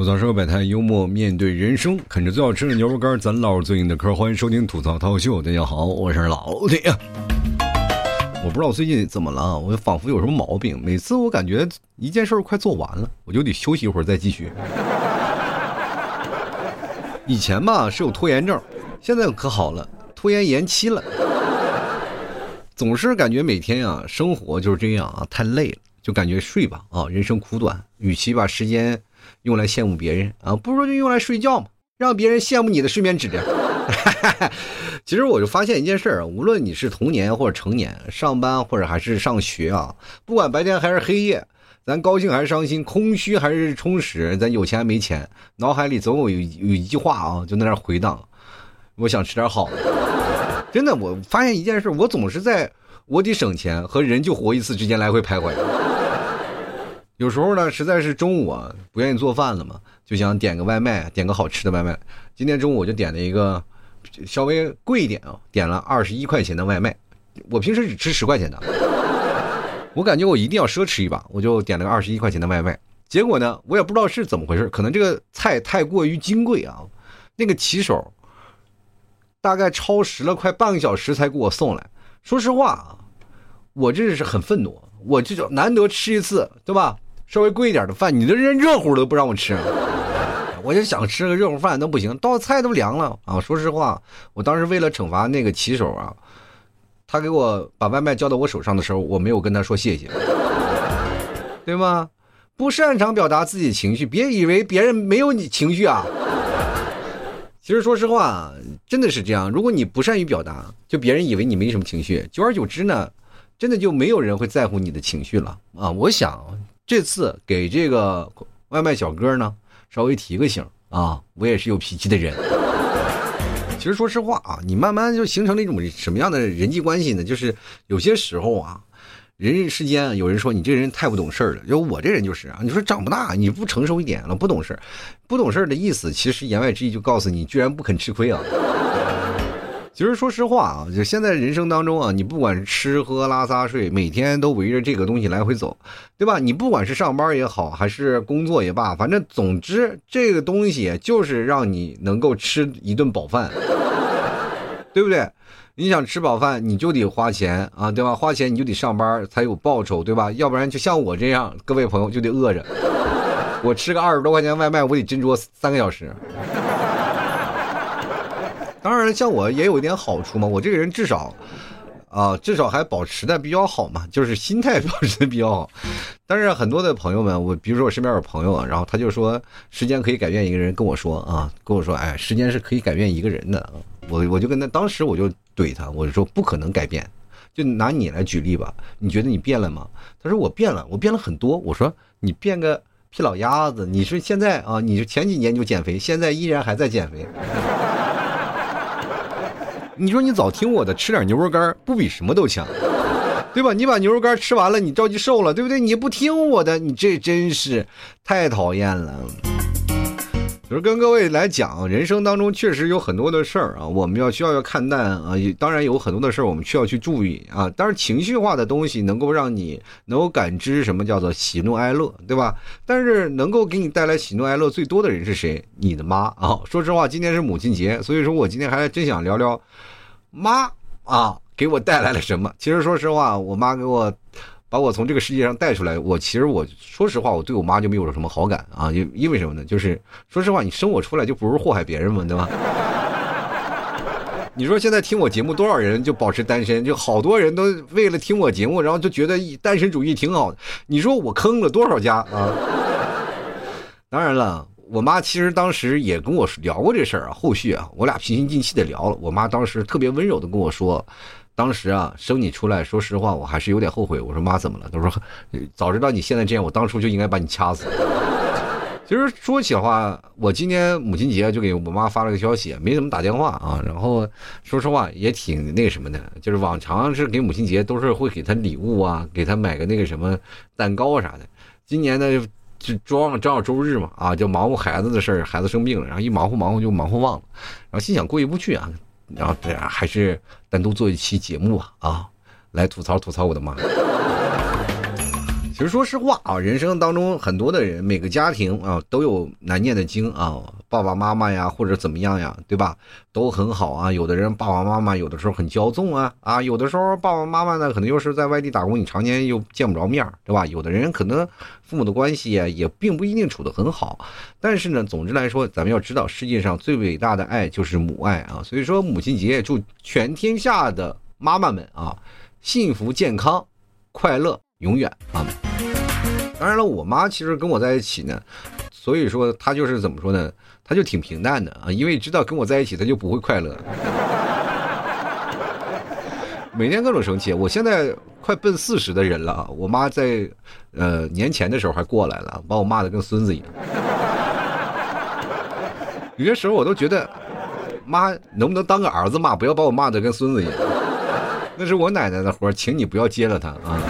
吐槽社会百态，幽默面对人生，啃着最好吃的牛肉干，咱唠最硬的嗑。欢迎收听吐槽涛秀，大家好，我是老铁。我不知道我最近怎么了，我仿佛有什么毛病。每次我感觉一件事快做完了，我就得休息一会儿再继续。以前吧是有拖延症，现在可好了，拖延延期了。总是感觉每天啊，生活就是这样啊，太累了，就感觉睡吧啊，人生苦短，与其把时间。用来羡慕别人啊，不如就用来睡觉嘛，让别人羡慕你的睡眠质量。其实我就发现一件事儿，无论你是童年或者成年，上班或者还是上学啊，不管白天还是黑夜，咱高兴还是伤心，空虚还是充实，咱有钱没钱，脑海里总有有有一句话啊，就在那回荡。我想吃点好的。真的，我发现一件事，我总是在我得省钱和人就活一次之间来回徘徊。有时候呢，实在是中午啊不愿意做饭了嘛，就想点个外卖，点个好吃的外卖。今天中午我就点了一个稍微贵一点啊，点了二十一块钱的外卖。我平时只吃十块钱的，我感觉我一定要奢侈一把，我就点了个二十一块钱的外卖。结果呢，我也不知道是怎么回事，可能这个菜太过于金贵啊，那个骑手大概超时了快半个小时才给我送来。说实话啊，我这是很愤怒，我这种难得吃一次，对吧？稍微贵一点的饭，你这连热乎都不让我吃，我就想吃个热乎饭都不行，到菜都凉了啊！说实话，我当时为了惩罚那个骑手啊，他给我把外卖交到我手上的时候，我没有跟他说谢谢，对吗？不擅长表达自己的情绪，别以为别人没有你情绪啊。其实说实话，真的是这样。如果你不善于表达，就别人以为你没什么情绪，久而久之呢，真的就没有人会在乎你的情绪了啊！我想。这次给这个外卖小哥呢，稍微提个醒啊，我也是有脾气的人。其实说实话啊，你慢慢就形成了一种什么样的人际关系呢？就是有些时候啊，人世间有人说你这人太不懂事了，就我这人就是啊，你说长不大，你不成熟一点了，不懂事不懂事的意思，其实言外之意就告诉你，居然不肯吃亏啊。其实说实话啊，就现在人生当中啊，你不管是吃喝拉撒睡，每天都围着这个东西来回走，对吧？你不管是上班也好，还是工作也罢，反正总之这个东西就是让你能够吃一顿饱饭，对不对？你想吃饱饭，你就得花钱啊，对吧？花钱你就得上班才有报酬，对吧？要不然就像我这样，各位朋友就得饿着，我吃个二十多块钱外卖，我得斟酌三个小时。当然，像我也有一点好处嘛，我这个人至少，啊，至少还保持的比较好嘛，就是心态保持的比较好。但是很多的朋友们，我比如说我身边有朋友，然后他就说时间可以改变一个人，跟我说啊，跟我说，哎，时间是可以改变一个人的。我我就跟他当时我就怼他，我就说不可能改变。就拿你来举例吧，你觉得你变了吗？他说我变了，我变了很多。我说你变个屁老鸭子，你是现在啊，你是前几年就减肥，现在依然还在减肥。你说你早听我的，吃点牛肉干不比什么都强，对吧？你把牛肉干吃完了，你着急瘦了，对不对？你不听我的，你这真是太讨厌了。就是跟各位来讲，人生当中确实有很多的事儿啊，我们要需要要看淡啊。当然有很多的事儿，我们需要去注意啊。但是情绪化的东西能够让你能够感知什么叫做喜怒哀乐，对吧？但是能够给你带来喜怒哀乐最多的人是谁？你的妈啊！说实话，今天是母亲节，所以说我今天还真想聊聊。妈啊，给我带来了什么？其实说实话，我妈给我把我从这个世界上带出来。我其实我说实话，我对我妈就没有什么好感啊。因因为什么呢？就是说实话，你生我出来就不是祸害别人嘛，对吧？你说现在听我节目多少人就保持单身？就好多人都为了听我节目，然后就觉得单身主义挺好的。你说我坑了多少家啊？当然了。我妈其实当时也跟我聊过这事儿啊，后续啊，我俩平心静气的聊了。我妈当时特别温柔的跟我说，当时啊生你出来，说实话我还是有点后悔。我说妈怎么了？他说早知道你现在这样，我当初就应该把你掐死。其实说起话，我今天母亲节就给我妈发了个消息，没怎么打电话啊。然后说实话也挺那个什么的，就是往常是给母亲节都是会给她礼物啊，给她买个那个什么蛋糕啥的。今年呢。就正正好周日嘛，啊，就忙活孩子的事儿，孩子生病了，然后一忙活忙活就忙活忘了，然后心想过意不去啊，然后这样还是单独做一期节目吧，啊，来吐槽吐槽我的妈。其实说实话啊，人生当中很多的人，每个家庭啊都有难念的经啊，爸爸妈妈呀或者怎么样呀，对吧？都很好啊。有的人爸爸妈妈有的时候很骄纵啊啊，有的时候爸爸妈妈呢可能又是在外地打工，你常年又见不着面儿，对吧？有的人可能父母的关系呀也并不一定处得很好，但是呢，总之来说，咱们要知道世界上最伟大的爱就是母爱啊。所以说母亲节祝全天下的妈妈们啊，幸福健康。快乐永远啊！当然了，我妈其实跟我在一起呢，所以说她就是怎么说呢？她就挺平淡的啊，因为知道跟我在一起，她就不会快乐，每天各种生气。我现在快奔四十的人了啊，我妈在呃年前的时候还过来了，把我骂的跟孙子一样。有些时候我都觉得，妈能不能当个儿子骂，不要把我骂的跟孙子一样。那是我奶奶的活请你不要接了她啊！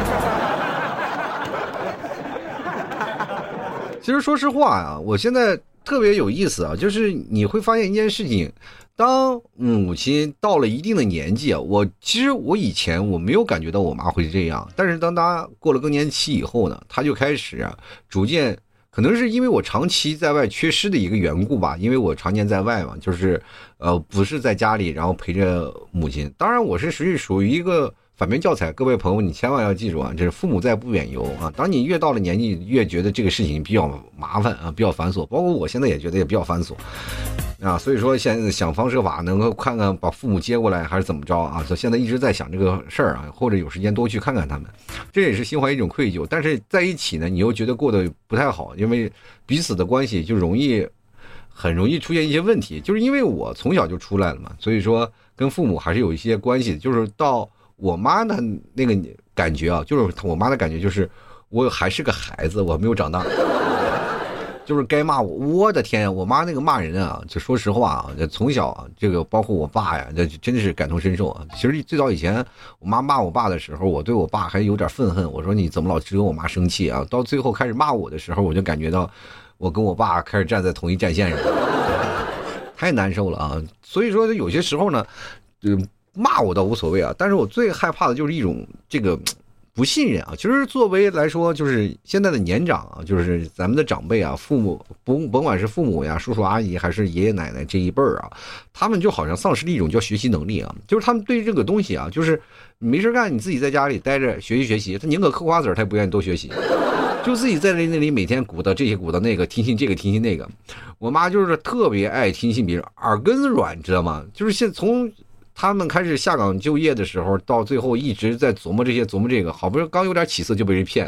其实说实话啊，我现在特别有意思啊，就是你会发现一件事情：当母亲到了一定的年纪啊，我其实我以前我没有感觉到我妈会这样，但是当她过了更年期以后呢，她就开始啊，逐渐。可能是因为我长期在外缺失的一个缘故吧，因为我常年在外嘛，就是，呃，不是在家里，然后陪着母亲。当然，我是属于属于一个反面教材。各位朋友，你千万要记住啊，这是父母在不远游啊。当你越到了年纪，越觉得这个事情比较麻烦啊，比较繁琐。包括我现在也觉得也比较繁琐。啊，所以说现在想方设法能够看看把父母接过来还是怎么着啊？就现在一直在想这个事儿啊，或者有时间多去看看他们，这也是心怀一种愧疚。但是在一起呢，你又觉得过得不太好，因为彼此的关系就容易很容易出现一些问题。就是因为我从小就出来了嘛，所以说跟父母还是有一些关系。就是到我妈的那个感觉啊，就是我妈的感觉就是我还是个孩子，我没有长大。就是该骂我，我的天呀！我妈那个骂人啊，就说实话啊，从小，这个包括我爸呀，这真的是感同身受啊。其实最早以前，我妈骂我爸的时候，我对我爸还有点愤恨。我说你怎么老只有我妈生气啊？到最后开始骂我的时候，我就感觉到我跟我爸开始站在同一战线上，太难受了啊！所以说有些时候呢，嗯，骂我倒无所谓啊，但是我最害怕的就是一种这个。不信任啊！其实作为来说，就是现在的年长啊，就是咱们的长辈啊，父母甭甭管是父母呀、叔叔阿姨还是爷爷奶奶这一辈儿啊，他们就好像丧失了一种叫学习能力啊。就是他们对这个东西啊，就是没事干，你自己在家里待着学习学习，他宁可嗑瓜子儿，他也不愿意多学习，就自己在那那里每天鼓捣这些鼓捣那个，听信这个听信那个。我妈就是特别爱听信别人，耳根子软，知道吗？就是现从。他们开始下岗就业的时候，到最后一直在琢磨这些，琢磨这个，好不容易刚有点起色就被人骗，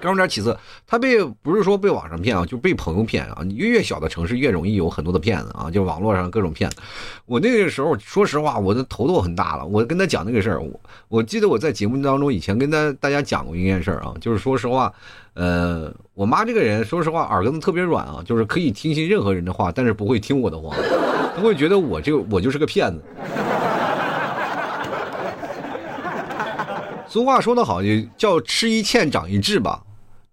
刚有点起色，他被不是说被网上骗啊，就被朋友骗啊。你越小的城市越容易有很多的骗子啊，就网络上各种骗子。我那个时候说实话，我的头都很大了。我跟他讲那个事儿，我我记得我在节目当中以前跟他大家讲过一件事儿啊，就是说实话，呃，我妈这个人说实话耳根子特别软啊，就是可以听信任何人的话，但是不会听我的话。不会觉得我这个我就是个骗子。俗话说得好，叫吃一堑长一智吧。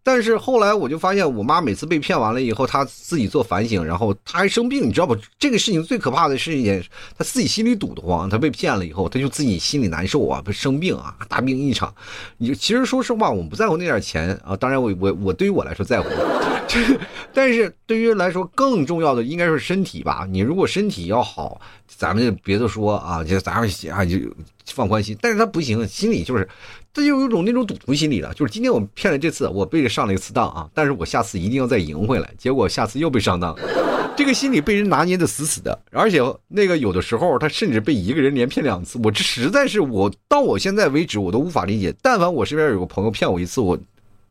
但是后来我就发现，我妈每次被骗完了以后，她自己做反省，然后她还生病，你知道不？这个事情最可怕的是一件，她自己心里堵得慌。她被骗了以后，她就自己心里难受啊，不生病啊，大病一场。你其实说实话，我们不在乎那点钱啊。当然，我我我对于我来说在乎，但是对于来说更重要的应该是身体吧。你如果身体要好，咱们就别的说啊，就咱们啊就放宽心。但是他不行，心里就是。他就有一种那种赌徒心理了，就是今天我骗了这次，我被上了一次当啊，但是我下次一定要再赢回来。结果下次又被上当，这个心理被人拿捏的死死的，而且那个有的时候他甚至被一个人连骗两次，我这实在是我到我现在为止我都无法理解。但凡我身边有个朋友骗我一次，我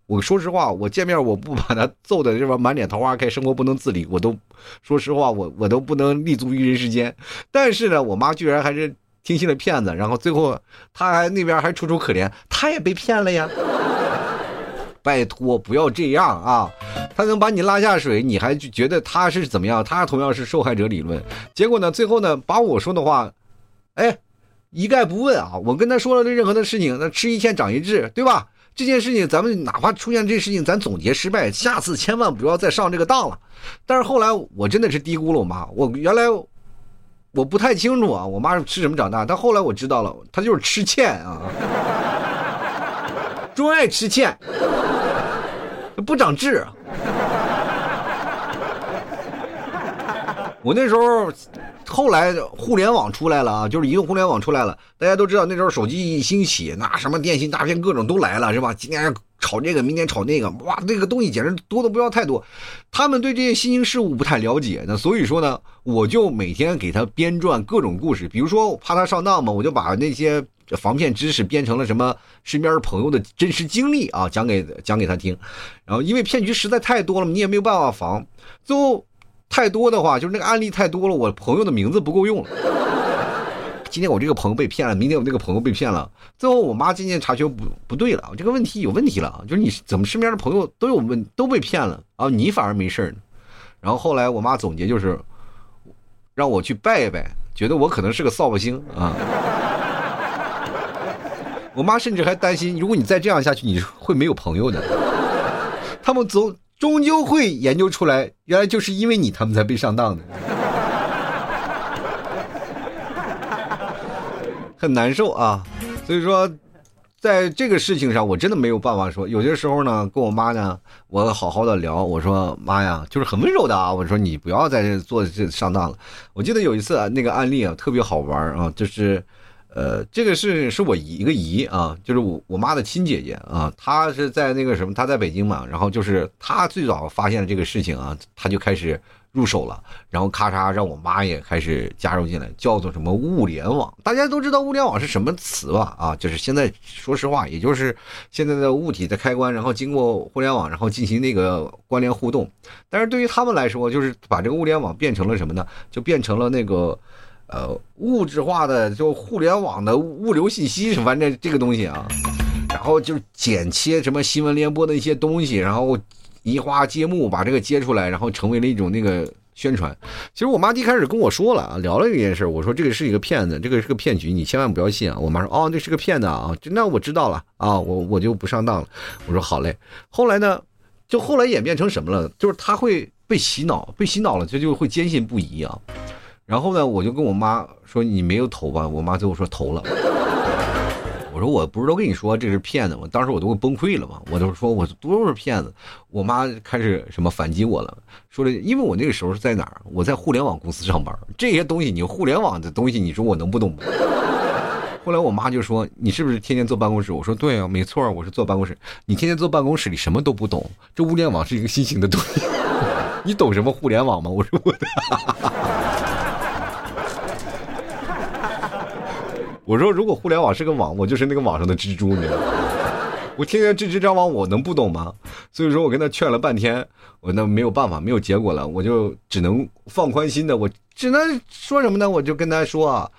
我说实话，我见面我不把他揍的这边满脸桃花开，生活不能自理，我都说实话，我我都不能立足于人世间。但是呢，我妈居然还是。听信了骗子，然后最后他还那边还楚楚可怜，他也被骗了呀！拜托，不要这样啊！他能把你拉下水，你还觉得他是怎么样？他同样是受害者理论。结果呢，最后呢，把我说的话，哎，一概不问啊！我跟他说了这任何的事情，那吃一堑长一智，对吧？这件事情咱们哪怕出现这事情，咱总结失败，下次千万不要再上这个当了。但是后来我真的是低估了我妈，我原来。我不太清楚啊，我妈是吃什么长大？但后来我知道了，她就是吃欠啊，专爱吃欠。不长智。我那时候，后来互联网出来了啊，就是移动互联网出来了。大家都知道那时候手机一兴起，那什么电信诈骗各种都来了，是吧？今天炒这个，明天炒那个，哇，那个东西简直多的不要太多。他们对这些新兴事物不太了解，那所以说呢，我就每天给他编撰各种故事，比如说怕他上当嘛，我就把那些防骗知识编成了什么身边朋友的真实经历啊，讲给讲给他听。然后因为骗局实在太多了，你也没有办法防，最后。太多的话，就是那个案例太多了，我朋友的名字不够用了。今天我这个朋友被骗了，明天我那个朋友被骗了，最后我妈渐渐察觉不不对了，这个问题有问题了，就是你怎么身边的朋友都有问都被骗了啊，你反而没事呢？然后后来我妈总结就是，让我去拜一拜，觉得我可能是个扫把星啊。我妈甚至还担心，如果你再这样下去，你会没有朋友的。他们总。终究会研究出来，原来就是因为你他们才被上当的，很难受啊。所以说，在这个事情上，我真的没有办法说。有些时候呢，跟我妈呢，我好好的聊，我说妈呀，就是很温柔的啊。我说你不要在这做这上当了。我记得有一次啊，那个案例啊，特别好玩啊，就是。呃，这个是是我一个姨啊，就是我我妈的亲姐姐啊，她是在那个什么，她在北京嘛，然后就是她最早发现了这个事情啊，她就开始入手了，然后咔嚓让我妈也开始加入进来，叫做什么物联网，大家都知道物联网是什么词吧？啊，就是现在说实话，也就是现在的物体的开关，然后经过互联网，然后进行那个关联互动，但是对于他们来说，就是把这个物联网变成了什么呢？就变成了那个。呃，物质化的就互联网的物流信息，反正这个东西啊，然后就剪切什么新闻联播的一些东西，然后移花接木把这个接出来，然后成为了一种那个宣传。其实我妈一开始跟我说了啊，聊了这件事，我说这个是一个骗子，这个是个骗局，你千万不要信啊。我妈说哦，这是个骗子啊，那我知道了啊，我我就不上当了。我说好嘞。后来呢，就后来演变成什么了？就是他会被洗脑，被洗脑了，他就会坚信不疑啊。然后呢，我就跟我妈说：“你没有投吧？”我妈最后说：“投了。”我说：“我不是都跟你说这是骗子吗？”当时我都会崩溃了嘛，我都说我都是骗子。我妈开始什么反击我了，说了因为我那个时候是在哪儿？我在互联网公司上班，这些东西你互联网的东西，你说我能不懂吗？后来我妈就说：“你是不是天天坐办公室？”我说：“对啊，没错，我是坐办公室。你天天坐办公室里什么都不懂，这物联网是一个新型的东西，你懂什么互联网吗？”我说：“我的。”我说，如果互联网是个网，我就是那个网上的蜘蛛，你知道吗？我天天织织张网，我能不懂吗？所以说我跟他劝了半天，我那没有办法，没有结果了，我就只能放宽心的，我只能说什么呢？我就跟他说啊，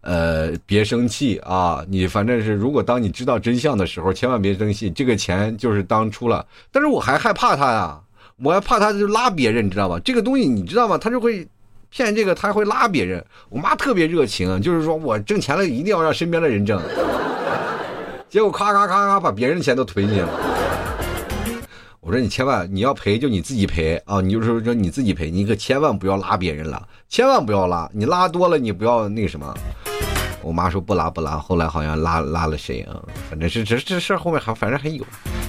呃，别生气啊，你反正是，如果当你知道真相的时候，千万别生气，这个钱就是当初了。但是我还害怕他呀，我还怕他就拉别人，你知道吧？这个东西你知道吗？他就会。骗这个他会拉别人，我妈特别热情，就是说我挣钱了一定要让身边的人挣，结果咔咔咔咔把别人的钱都推进去了。我说你千万你要赔就你自己赔啊，你就是说你自己赔，你可千万不要拉别人了，千万不要拉，你拉多了你不要那个什么。我妈说不拉不拉，后来好像拉拉了谁啊？反正是这这事儿后面还反正还有，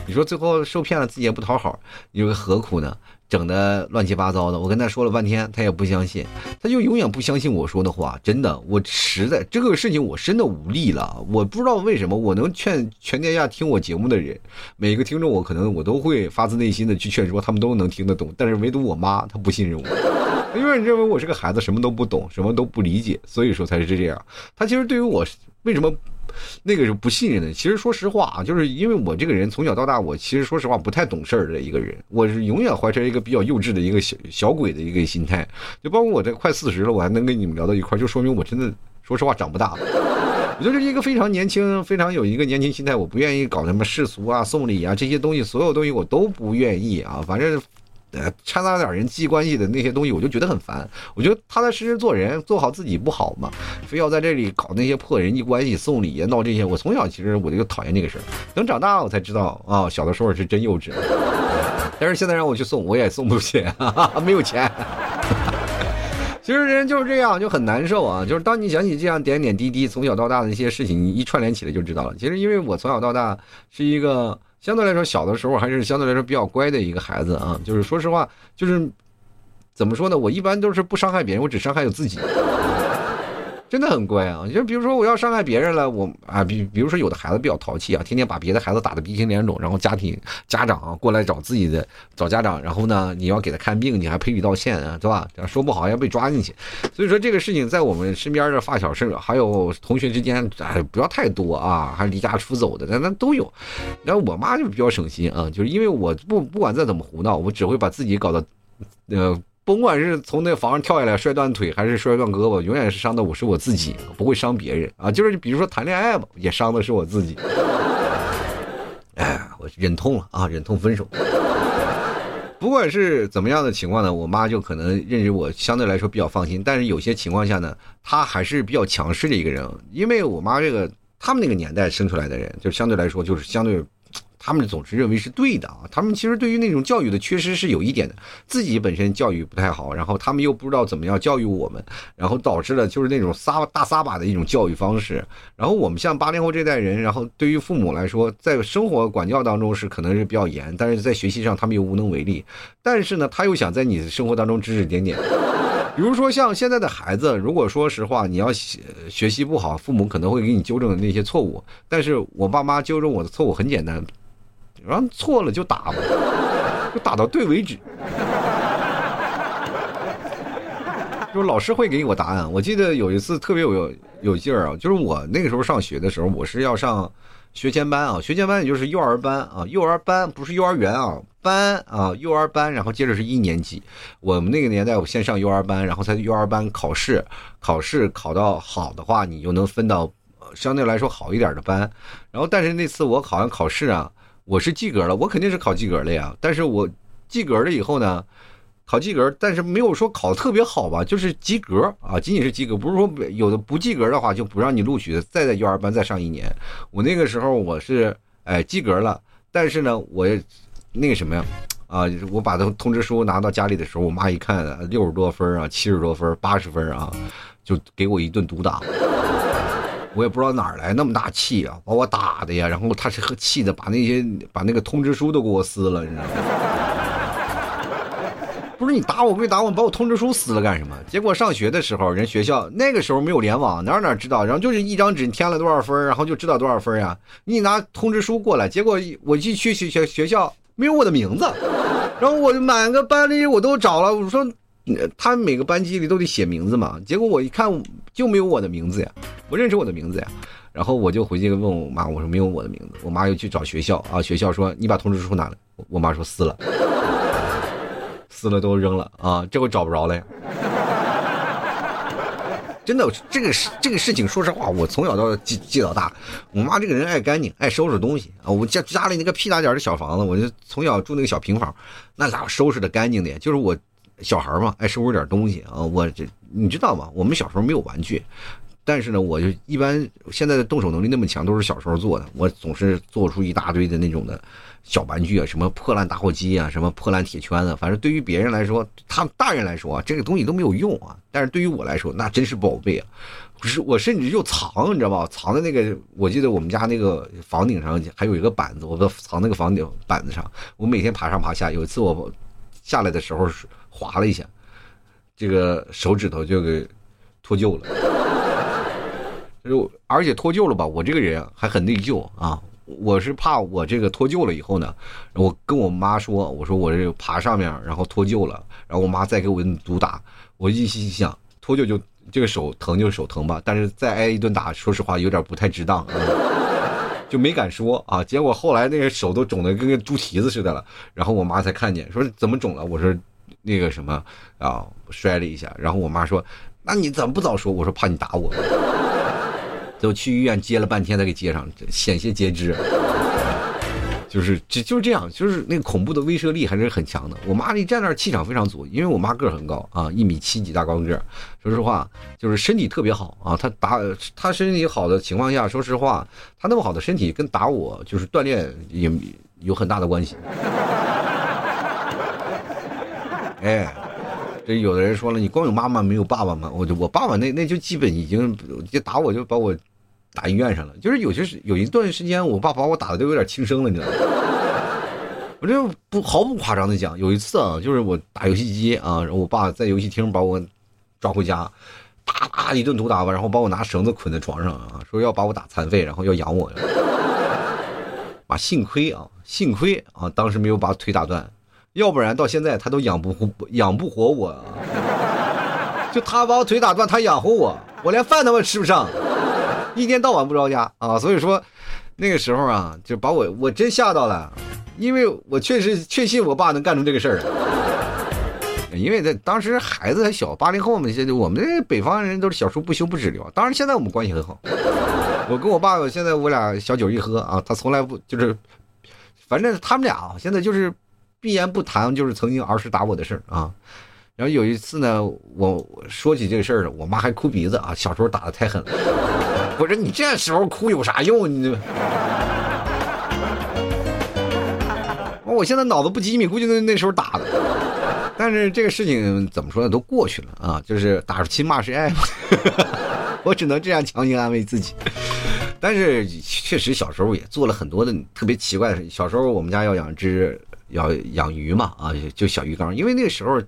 你说最后受骗了自己也不讨好，你说何苦呢？整的乱七八糟的，我跟他说了半天，他也不相信，他就永远不相信我说的话。真的，我实在这个事情我真的无力了。我不知道为什么，我能劝全天下听我节目的人，每个听众我可能我都会发自内心的去劝说，他们都能听得懂。但是唯独我妈，她不信任我，因为认为我是个孩子，什么都不懂，什么都不理解，所以说才是这样。他其实对于我为什么？那个是不信任的。其实说实话啊，就是因为我这个人从小到大，我其实说实话不太懂事儿的一个人。我是永远怀揣一个比较幼稚的一个小小鬼的一个心态。就包括我这快四十了，我还能跟你们聊到一块儿，就说明我真的说实话长不大。我就是一个非常年轻、非常有一个年轻心态。我不愿意搞什么世俗啊、送礼啊这些东西，所有东西我都不愿意啊。反正。呃，掺杂点人际关系的那些东西，我就觉得很烦。我觉得踏踏实实做人，做好自己不好吗？非要在这里搞那些破人际关系、送礼呀、闹这些。我从小其实我就讨厌这个事儿。等长大我才知道啊，小的时候是真幼稚。但是现在让我去送，我也送不起，没有钱。其实人就是这样，就很难受啊。就是当你想起这样点点滴滴从小到大的一些事情，你一串联起来就知道了。其实因为我从小到大是一个。相对来说，小的时候还是相对来说比较乖的一个孩子啊。就是说实话，就是怎么说呢？我一般都是不伤害别人，我只伤害我自己。真的很乖啊！就比如说我要伤害别人了，我啊，比比如说有的孩子比较淘气啊，天天把别的孩子打得鼻青脸肿，然后家庭家长过来找自己的找家长，然后呢，你要给他看病，你还赔礼道歉啊，对吧？说不好要被抓进去。所以说这个事情在我们身边的发小是还有同学之间，哎，不要太多啊，还离家出走的，那那都有。然后我妈就比较省心啊，就是因为我不不管再怎么胡闹，我只会把自己搞得，呃。甭管是从那房上跳下来摔断腿，还是摔断胳膊，永远是伤的我是我自己，不会伤别人啊。就是比如说谈恋爱吧，也伤的是我自己。哎，我忍痛了啊，忍痛分手。不管是怎么样的情况呢，我妈就可能认识我相对来说比较放心。但是有些情况下呢，她还是比较强势的一个人，因为我妈这个他们那个年代生出来的人，就相对来说就是相对。他们总是认为是对的啊，他们其实对于那种教育的缺失是有一点的，自己本身教育不太好，然后他们又不知道怎么样教育我们，然后导致了就是那种撒大撒把的一种教育方式。然后我们像八零后这代人，然后对于父母来说，在生活管教当中是可能是比较严，但是在学习上他们又无能为力。但是呢，他又想在你的生活当中指指点点，比如说像现在的孩子，如果说实话，你要学习不好，父母可能会给你纠正那些错误。但是我爸妈纠正我的错误很简单。然后错了就打吧，就打到对为止。就是老师会给我答案。我记得有一次特别有有劲儿啊，就是我那个时候上学的时候，我是要上学前班啊，学前班也就是幼儿班啊，幼儿班不是幼儿园啊，班啊，幼儿班，然后接着是一年级。我们那个年代，我先上幼儿班，然后在幼儿班考试，考试考到好的话，你就能分到相对来说好一点的班。然后，但是那次我好像考试啊。我是及格了，我肯定是考及格了呀。但是我及格了以后呢，考及格，但是没有说考特别好吧，就是及格啊，仅仅是及格，不是说有的不及格的话就不让你录取，再在幼儿班再上一年。我那个时候我是哎及格了，但是呢，我那个什么呀，啊，我把通通知书拿到家里的时候，我妈一看六十多分啊，七十多分，八十分啊，就给我一顿毒打。我也不知道哪儿来那么大气啊，把我打的呀，然后他是和气的，把那些把那个通知书都给我撕了，你知道吗？不是你打我归打我，把我通知书撕了干什么？结果上学的时候，人学校那个时候没有联网，哪哪知道？然后就是一张纸你填了多少分，然后就知道多少分呀。你拿通知书过来，结果我去去学学学校没有我的名字，然后我就满个班里我都找了，我说。他每个班级里都得写名字嘛，结果我一看就没有我的名字呀，不认识我的名字呀，然后我就回去问我妈，我说没有我的名字，我妈又去找学校啊，学校说你把通知书拿来，我妈说撕了，撕了都扔了啊，这回找不着了呀。真的，这个事这个事情，说实话，我从小到记记到大，我妈这个人爱干净，爱收拾东西啊。我家家里那个屁大点的小房子，我就从小住那个小平房，那咋收拾的干净的呀？就是我。小孩嘛，爱收拾点东西啊！我这你知道吗？我们小时候没有玩具，但是呢，我就一般现在的动手能力那么强，都是小时候做的。我总是做出一大堆的那种的小玩具啊，什么破烂打火机啊，什么破烂铁圈子。反正对于别人来说，他们大人来说，这个东西都没有用啊。但是对于我来说，那真是宝贝啊！不是我甚至就藏，你知道吧？藏在那个，我记得我们家那个房顶上还有一个板子，我藏那个房顶板子上。我每天爬上爬下。有一次我下来的时候是。划了一下，这个手指头就给脱臼了。就而且脱臼了吧，我这个人还很内疚啊。我是怕我这个脱臼了以后呢，我跟我妈说，我说我这爬上面然后脱臼了，然后我妈再给我毒打。我一心想脱臼就这个手疼就手疼吧，但是再挨一顿打，说实话有点不太值当，就没敢说啊。结果后来那个手都肿的跟个猪蹄子似的了，然后我妈才看见，说怎么肿了？我说。那个什么啊，摔了一下，然后我妈说：“那你怎么不早说？”我说：“怕你打我。”就去医院接了半天才给接上，险些截肢。就是就就是这样，就是那个恐怖的威慑力还是很强的。我妈一站那儿气场非常足，因为我妈个儿很高啊，一米七几大高个儿。说实话，就是身体特别好啊。她打她身体好的情况下，说实话，她那么好的身体跟打我就是锻炼也有很大的关系。哎，这有的人说了，你光有妈妈没有爸爸吗？我就我爸爸那那就基本已经就打我就把我打医院上了。就是有些时有一段时间，我爸把我打的都有点轻生了，你知道吗？我这不毫不夸张的讲，有一次啊，就是我打游戏机啊，我爸在游戏厅把我抓回家，打打一顿毒打吧，然后把我拿绳子捆在床上啊，说要把我打残废，然后要养我。啊，幸亏啊，幸亏啊，当时没有把腿打断，要不然到现在他都养不活养不活我。就他把我腿打断，他养活我，我连饭都吃不上，一天到晚不着家啊。所以说，那个时候啊，就把我我真吓到了，因为我确实确信我爸能干出这个事儿。因为在当时孩子还小，八零后嘛，现在我们这北方人都是小时候不修不止的。当然现在我们关系很好。我跟我爸现在我俩小酒一喝啊，他从来不就是，反正他们俩，现在就是闭言不谈，就是曾经儿时打我的事儿啊。然后有一次呢，我说起这个事儿了，我妈还哭鼻子啊，小时候打的太狠了。我说你这时候哭有啥用？你，我现在脑子不机敏，估计那那时候打的。但是这个事情怎么说呢，都过去了啊，就是打是亲，骂是爱。我只能这样强行安慰自己，但是确实小时候也做了很多的特别奇怪的事。小时候我们家要养只要养鱼嘛，啊，就小鱼缸，因为那个时候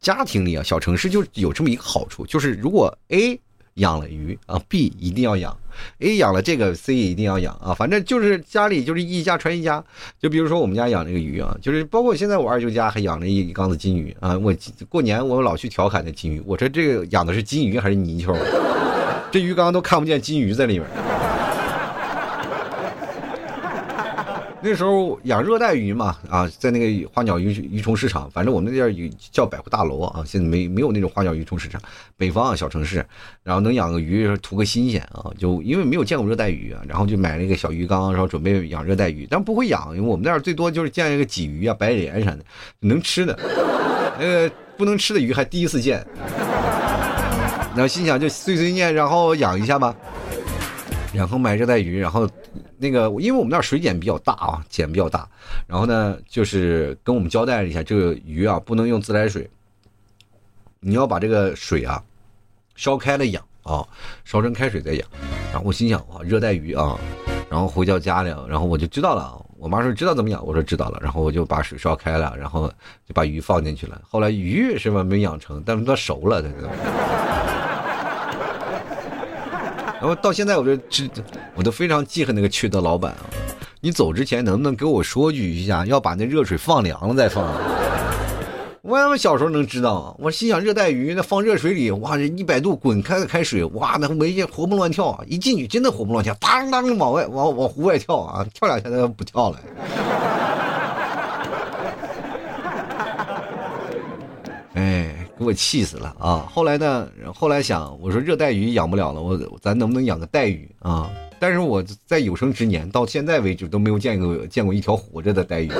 家庭里啊，小城市就有这么一个好处，就是如果 A 养了鱼啊，B 一定要养；A 养了这个，C 一定要养啊。反正就是家里就是一家传一家。就比如说我们家养这个鱼啊，就是包括现在我二舅家还养了一缸子金鱼啊。我过年我老去调侃那金鱼，我说这个养的是金鱼还是泥鳅？这鱼缸都看不见金鱼在里面。那时候养热带鱼嘛，啊，在那个花鸟鱼鱼虫市场，反正我们那地儿叫百货大楼啊，现在没没有那种花鸟鱼虫市场。北方啊，小城市，然后能养个鱼，图个新鲜啊，就因为没有见过热带鱼啊，然后就买了一个小鱼缸，然后准备养热带鱼，但不会养，因为我们那儿最多就是见一个鲫鱼啊、白鲢啥的，能吃的，那个不能吃的鱼还第一次见。然后心想就碎碎念，然后养一下吧，然后买热带鱼，然后那个因为我们那儿水碱比较大啊，碱比较大，然后呢就是跟我们交代了一下，这个鱼啊不能用自来水，你要把这个水啊烧开了养啊，烧成开水再养。然后我心想啊，热带鱼啊，然后回到家里，然后我就知道了。我妈说知道怎么养，我说知道了，然后我就把水烧开了，然后就把鱼放进去了。后来鱼是吧没养成，但是它熟了，它就。然后到现在，我就知，我都非常记恨那个缺德老板啊！你走之前能不能给我说句一下，要把那热水放凉了再放？我他妈小时候能知道，我心想热带鱼那放热水里，哇，这一百度滚开的开水，哇，那没，活蹦乱跳！一进去真的活蹦乱跳，当当往外往往湖外跳啊，跳两下它不跳了。哎。给我气死了啊！后来呢？后来想，我说热带鱼养不了了，我咱能不能养个带鱼啊？但是我在有生之年到现在为止都没有见过见过一条活着的带鱼。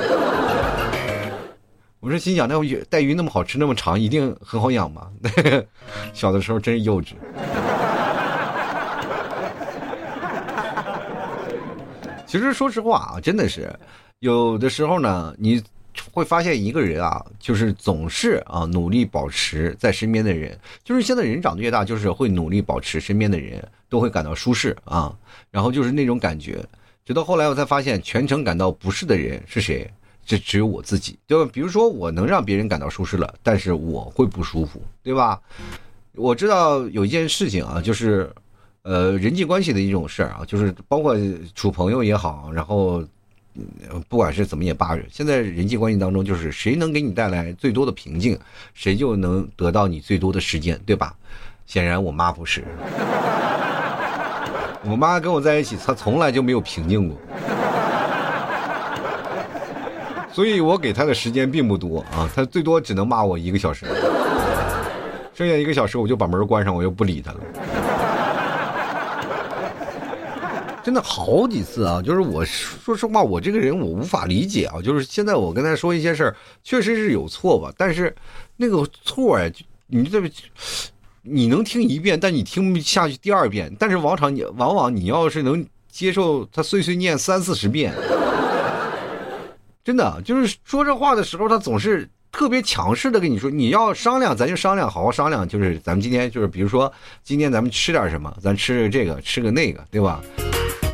我说心想，那带鱼那么好吃，那么长，一定很好养吧？小的时候真是幼稚。其实说实话啊，真的是有的时候呢，你。会发现一个人啊，就是总是啊努力保持在身边的人，就是现在人长得越大，就是会努力保持身边的人都会感到舒适啊，然后就是那种感觉。直到后来我才发现，全程感到不适的人是谁？这只有我自己。就比如说，我能让别人感到舒适了，但是我会不舒服，对吧？我知道有一件事情啊，就是呃人际关系的一种事儿啊，就是包括处朋友也好，然后。不管是怎么也罢，现在人际关系当中，就是谁能给你带来最多的平静，谁就能得到你最多的时间，对吧？显然我妈不是，我妈跟我在一起，她从来就没有平静过，所以我给她的时间并不多啊，她最多只能骂我一个小时，剩下一个小时我就把门关上，我就不理她了。真的好几次啊，就是我说实话，我这个人我无法理解啊，就是现在我跟他说一些事儿，确实是有错吧，但是那个错哎，你这你能听一遍，但你听不下去第二遍，但是往常你往往你要是能接受他碎碎念三四十遍，真的就是说这话的时候，他总是特别强势的跟你说，你要商量咱就商量，好好商量，就是咱们今天就是比如说今天咱们吃点什么，咱吃这个吃个那个，对吧？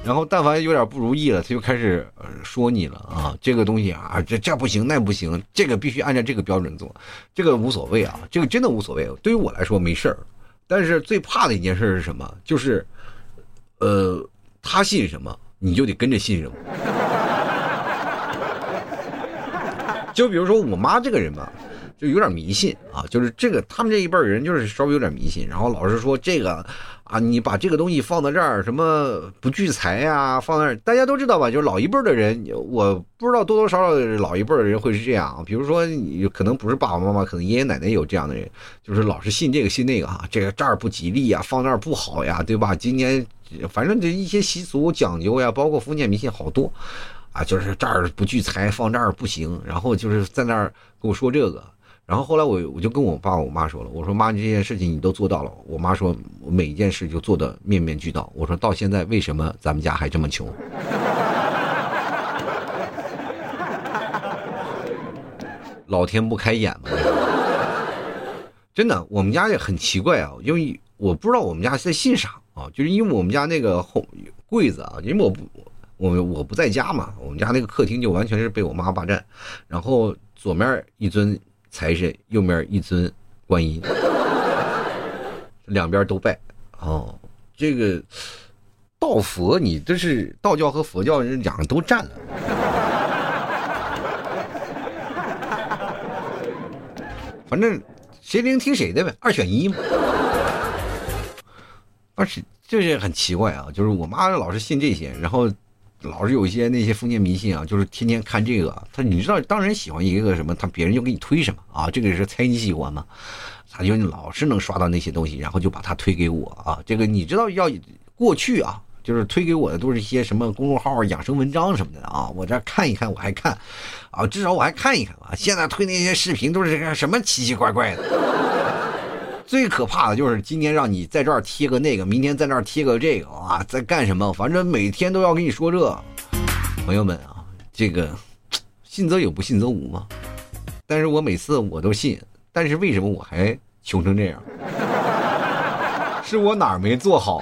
然后但凡有点不如意了，他就开始说你了啊，这个东西啊，这这不行，那不行，这个必须按照这个标准做，这个无所谓啊，这个真的无所谓。对于我来说没事儿，但是最怕的一件事是什么？就是，呃，他信什么，你就得跟着信什么。就比如说我妈这个人吧。就有点迷信啊，就是这个他们这一辈人就是稍微有点迷信，然后老是说这个啊，你把这个东西放在这儿，什么不聚财呀，放那儿，大家都知道吧？就是老一辈的人，我不知道多多少少老一辈的人会是这样。比如说你可能不是爸爸妈妈，可能爷爷奶奶有这样的人，就是老是信这个信那个啊，这个这儿不吉利呀，放那儿不好呀，对吧？今年反正这一些习俗讲究呀，包括封建迷信好多啊，就是这儿不聚财，放这儿不行，然后就是在那儿跟我说这个。然后后来我我就跟我爸我妈说了，我说妈，你这件事情你都做到了。我妈说，每一件事就做的面面俱到。我说到现在为什么咱们家还这么穷？老天不开眼吗？真的，我们家也很奇怪啊，因为我不知道我们家在信啥啊，就是因为我们家那个后柜子啊，因为我不我我不在家嘛，我们家那个客厅就完全是被我妈霸占，然后左面一尊。财神右面一尊观音，两边都拜哦。这个道佛，你这是道教和佛教人两个都占了。反正谁灵听谁的呗，二选一嘛。而且就是很奇怪啊，就是我妈老是信这些，然后。老是有一些那些封建迷信啊，就是天天看这个。他你知道，当人喜欢一个什么，他别人就给你推什么啊。这个是猜你喜欢吗？他就老是能刷到那些东西，然后就把他推给我啊。这个你知道，要过去啊，就是推给我的都是一些什么公众号、养生文章什么的啊。我这看一看，我还看啊，至少我还看一看啊。现在推那些视频都是什么奇奇怪怪的。最可怕的就是今天让你在这儿贴个那个，明天在那儿贴个这个啊，在干什么？反正每天都要跟你说这。朋友们啊，这个信则有，不信则无嘛。但是我每次我都信，但是为什么我还穷成这样？是我哪儿没做好？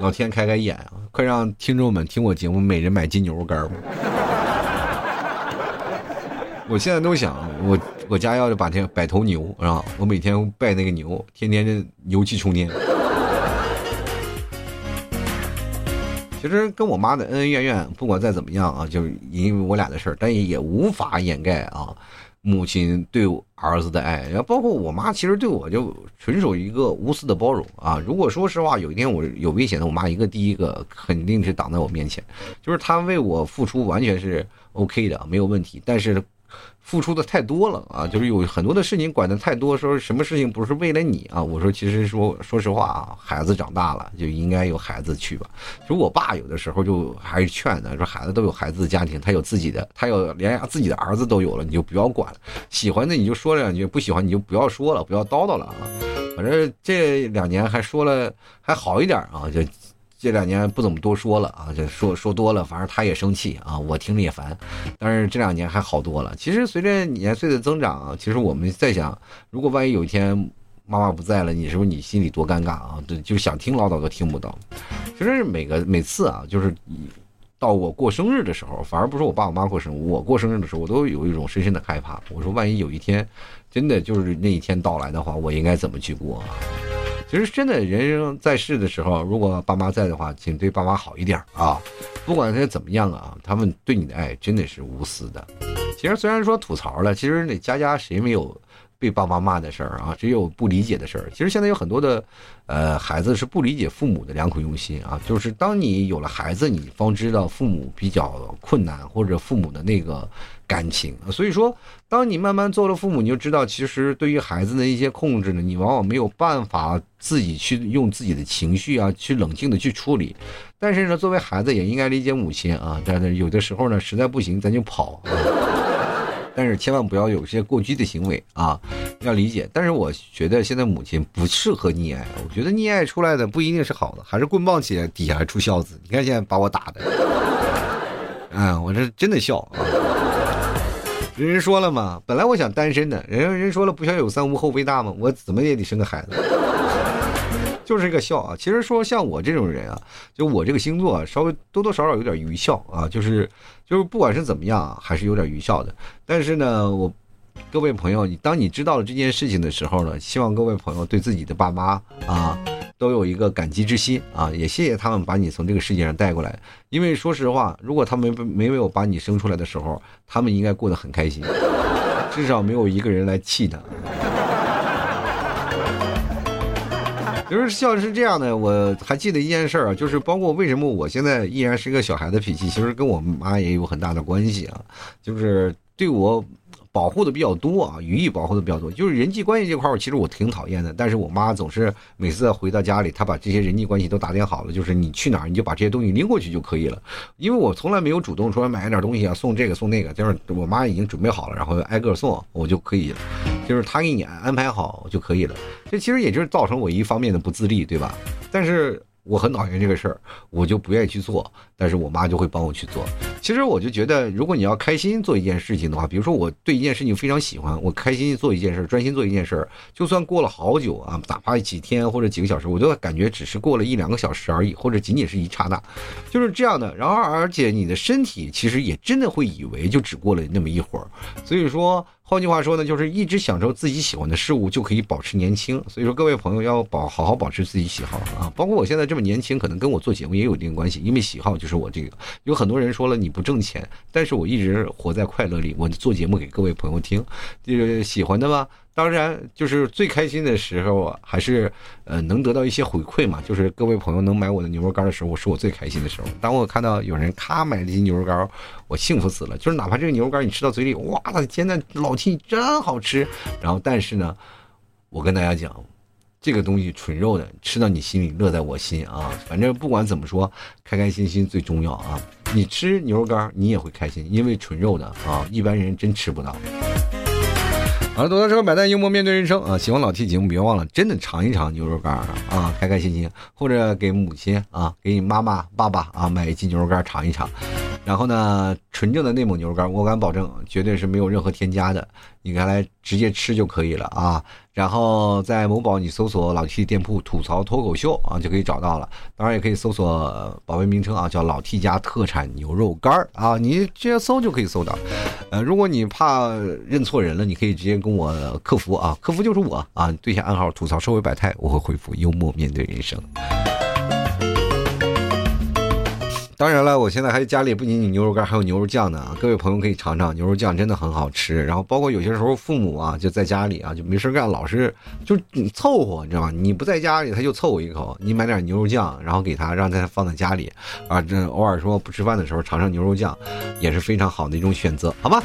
老天开开眼啊！快让听众们听我节目，每人买斤牛肉干吧。我现在都想我。我家要是把天摆头牛啊，我每天拜那个牛，天天的牛气冲天。其实跟我妈的恩恩怨怨，不管再怎么样啊，就是因为我俩的事儿，但也也无法掩盖啊，母亲对我儿子的爱。然后包括我妈，其实对我就纯属一个无私的包容啊。如果说实话，有一天我有危险的，我妈一个第一个肯定是挡在我面前，就是她为我付出完全是 OK 的，没有问题。但是。付出的太多了啊，就是有很多的事情管的太多，说什么事情不是为了你啊？我说其实说说实话啊，孩子长大了就应该有孩子去吧。就我爸有的时候就还是劝呢，说孩子都有孩子的家庭，他有自己的，他有连自己的儿子都有了，你就不要管了。喜欢的你就说两句，不喜欢你就不要说了，不要叨叨了啊。反正这两年还说了还好一点啊，就。这两年不怎么多说了啊，这说说多了，反正他也生气啊，我听着也烦。但是这两年还好多了。其实随着年岁的增长，其实我们在想，如果万一有一天妈妈不在了，你是不是你心里多尴尬啊？对，就想听唠叨都听不到。其实每个每次啊，就是到我过生日的时候，反而不是我爸我妈过生日，我过生日的时候，我都有一种深深的害怕。我说，万一有一天真的就是那一天到来的话，我应该怎么去过啊？其实真的，人生在世的时候，如果爸妈在的话，请对爸妈好一点啊！不管他怎么样啊，他们对你的爱真的是无私的。其实虽然说吐槽了，其实那家家谁没有被爸妈骂的事儿啊？只有不理解的事儿。其实现在有很多的，呃，孩子是不理解父母的良苦用心啊。就是当你有了孩子，你方知道父母比较困难，或者父母的那个。感情，所以说，当你慢慢做了父母，你就知道，其实对于孩子的一些控制呢，你往往没有办法自己去用自己的情绪啊，去冷静的去处理。但是呢，作为孩子也应该理解母亲啊，但是有的时候呢，实在不行咱就跑。啊但是千万不要有些过激的行为啊，要理解。但是我觉得现在母亲不适合溺爱，我觉得溺爱出来的不一定是好的，还是棍棒起来底下还出孝子。你看现在把我打的，嗯，我这真的笑啊。人人说了嘛，本来我想单身的，人人说了不孝有三，无后为大嘛，我怎么也得生个孩子。就是一个笑啊。其实说像我这种人啊，就我这个星座啊，稍微多多少少有点愚孝啊，就是就是不管是怎么样啊，还是有点愚孝的。但是呢，我各位朋友，你当你知道了这件事情的时候呢，希望各位朋友对自己的爸妈啊。都有一个感激之心啊，也谢谢他们把你从这个世界上带过来。因为说实话，如果他们没没有把你生出来的时候，他们应该过得很开心，至少没有一个人来气他。就是像是这样的，我还记得一件事儿啊，就是包括为什么我现在依然是个小孩的脾气，其实跟我妈也有很大的关系啊，就是对我。保护的比较多啊，语义保护的比较多，就是人际关系这块儿，其实我挺讨厌的。但是我妈总是每次回到家里，她把这些人际关系都打点好了，就是你去哪儿，你就把这些东西拎过去就可以了。因为我从来没有主动说买点东西啊，送这个送那个，就是我妈已经准备好了，然后挨个送，我就可以了。就是她给你安排好就可以了。这其实也就是造成我一方面的不自立，对吧？但是。我很讨厌这个事儿，我就不愿意去做，但是我妈就会帮我去做。其实我就觉得，如果你要开心做一件事情的话，比如说我对一件事情非常喜欢，我开心做一件事，专心做一件事，就算过了好久啊，哪怕几天或者几个小时，我就感觉只是过了一两个小时而已，或者仅仅是一刹那，就是这样的。然后而且你的身体其实也真的会以为就只过了那么一会儿，所以说。换句话说呢，就是一直享受自己喜欢的事物，就可以保持年轻。所以说，各位朋友要保好好保持自己喜好啊。包括我现在这么年轻，可能跟我做节目也有一定关系，因为喜好就是我这个。有很多人说了你不挣钱，但是我一直活在快乐里。我做节目给各位朋友听，这个喜欢的吗？当然，就是最开心的时候，还是呃能得到一些回馈嘛。就是各位朋友能买我的牛肉干的时候，是我最开心的时候。当我看到有人咔买了一斤牛肉干，我幸福死了。就是哪怕这个牛肉干你吃到嘴里，哇，天呐，老 T 真好吃。然后，但是呢，我跟大家讲，这个东西纯肉的，吃到你心里乐在我心啊。反正不管怎么说，开开心心最重要啊。你吃牛肉干，你也会开心，因为纯肉的啊，一般人真吃不到。好了，多多车买单，幽默面对人生啊！喜欢老 T 节目，别忘了真的尝一尝牛肉干啊，开开心心，或者给母亲啊，给你妈妈、爸爸啊买一斤牛肉干尝一尝。然后呢，纯正的内蒙牛肉干，我敢保证，绝对是没有任何添加的，你拿来直接吃就可以了啊。然后在某宝你搜索老 T 店铺吐槽脱口秀啊，就可以找到了。当然也可以搜索宝贝名称啊，叫老 T 家特产牛肉干啊，你直接搜就可以搜到。呃，如果你怕认错人了，你可以直接跟我客服啊，客服就是我啊，对下暗号吐槽社会百态，我会回复幽默面对人生。当然了，我现在还家里不仅仅牛肉干，还有牛肉酱呢。各位朋友可以尝尝，牛肉酱真的很好吃。然后包括有些时候父母啊就在家里啊就没事干，老是就凑合，你知道吗？你不在家里，他就凑合一口。你买点牛肉酱，然后给他让他放在家里啊，这偶尔说不吃饭的时候尝尝牛肉酱，也是非常好的一种选择，好吧？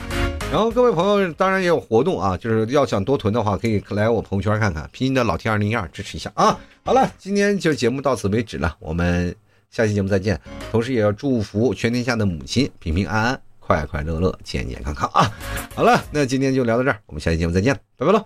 然后各位朋友当然也有活动啊，就是要想多囤的话，可以来我朋友圈看看，拼音的老 T 二零一二支持一下啊。好了，今天就节目到此为止了，我们。下期节目再见，同时也要祝福全天下的母亲平平安安、快快乐乐、健健康康啊！好了，那今天就聊到这儿，我们下期节目再见，拜拜喽。